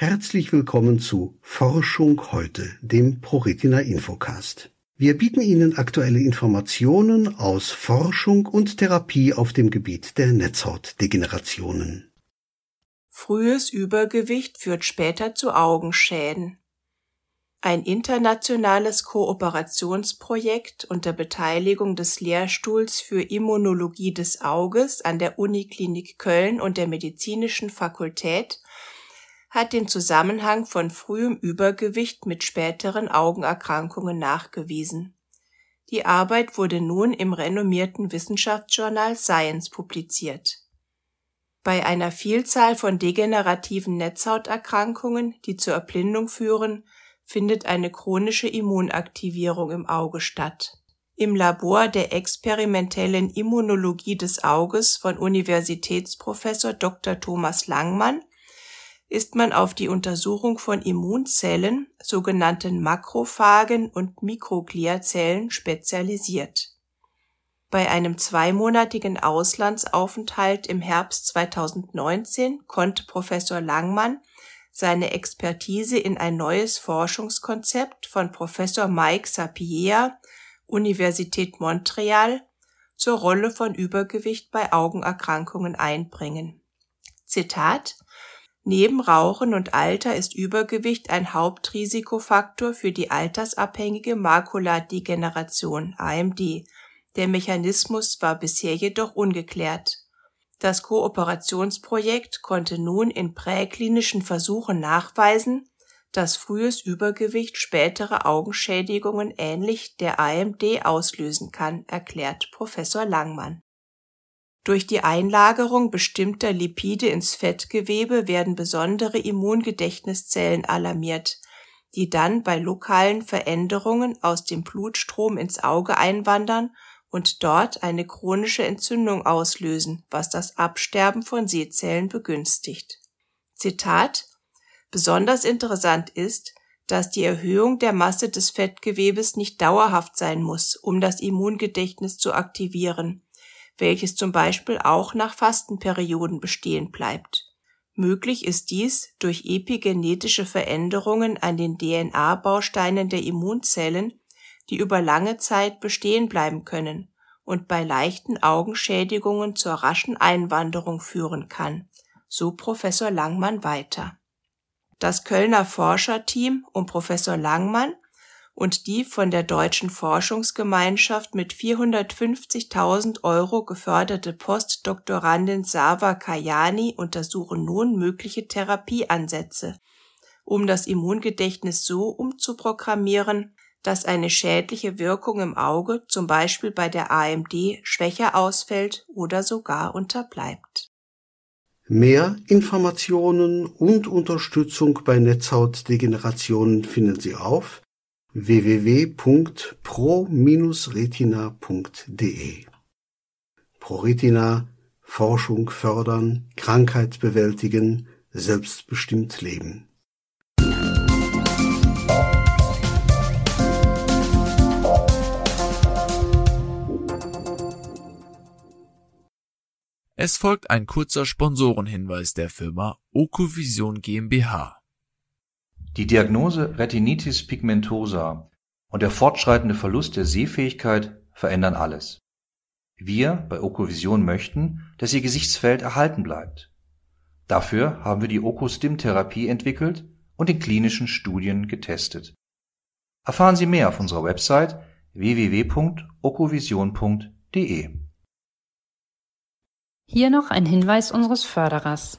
Herzlich willkommen zu Forschung heute, dem ProRetina Infocast. Wir bieten Ihnen aktuelle Informationen aus Forschung und Therapie auf dem Gebiet der Netzhautdegenerationen. Frühes Übergewicht führt später zu Augenschäden. Ein internationales Kooperationsprojekt unter Beteiligung des Lehrstuhls für Immunologie des Auges an der Uniklinik Köln und der Medizinischen Fakultät hat den Zusammenhang von frühem Übergewicht mit späteren Augenerkrankungen nachgewiesen. Die Arbeit wurde nun im renommierten Wissenschaftsjournal Science publiziert. Bei einer Vielzahl von degenerativen Netzhauterkrankungen, die zur Erblindung führen, findet eine chronische Immunaktivierung im Auge statt. Im Labor der experimentellen Immunologie des Auges von Universitätsprofessor Dr. Thomas Langmann ist man auf die Untersuchung von Immunzellen, sogenannten Makrophagen und Mikrogliazellen spezialisiert. Bei einem zweimonatigen Auslandsaufenthalt im Herbst 2019 konnte Professor Langmann seine Expertise in ein neues Forschungskonzept von Professor Mike Sapieha, Universität Montreal, zur Rolle von Übergewicht bei Augenerkrankungen einbringen. Zitat Neben Rauchen und Alter ist Übergewicht ein Hauptrisikofaktor für die altersabhängige Makuladegeneration (AMD). Der Mechanismus war bisher jedoch ungeklärt das Kooperationsprojekt konnte nun in präklinischen Versuchen nachweisen, dass frühes Übergewicht spätere Augenschädigungen ähnlich der AMD auslösen kann, erklärt Professor Langmann. Durch die Einlagerung bestimmter Lipide ins Fettgewebe werden besondere Immungedächtniszellen alarmiert, die dann bei lokalen Veränderungen aus dem Blutstrom ins Auge einwandern und dort eine chronische Entzündung auslösen, was das Absterben von Sehzellen begünstigt. Zitat Besonders interessant ist, dass die Erhöhung der Masse des Fettgewebes nicht dauerhaft sein muss, um das Immungedächtnis zu aktivieren, welches zum Beispiel auch nach Fastenperioden bestehen bleibt. Möglich ist dies durch epigenetische Veränderungen an den DNA-Bausteinen der Immunzellen, die über lange Zeit bestehen bleiben können und bei leichten Augenschädigungen zur raschen Einwanderung führen kann, so Professor Langmann weiter. Das Kölner Forscherteam um Professor Langmann und die von der Deutschen Forschungsgemeinschaft mit 450.000 Euro geförderte Postdoktorandin Sava Kayani untersuchen nun mögliche Therapieansätze, um das Immungedächtnis so umzuprogrammieren, dass eine schädliche Wirkung im Auge zum Beispiel bei der AMD schwächer ausfällt oder sogar unterbleibt. Mehr Informationen und Unterstützung bei Netzhautdegenerationen finden Sie auf www.pro-retina.de ProRetina Forschung fördern, Krankheit bewältigen, selbstbestimmt leben. Es folgt ein kurzer Sponsorenhinweis der Firma Okovision GmbH. Die Diagnose Retinitis pigmentosa und der fortschreitende Verlust der Sehfähigkeit verändern alles. Wir bei Okovision möchten, dass Ihr Gesichtsfeld erhalten bleibt. Dafür haben wir die Okostim-Therapie entwickelt und in klinischen Studien getestet. Erfahren Sie mehr auf unserer Website www.okovision.de hier noch ein Hinweis unseres Förderers.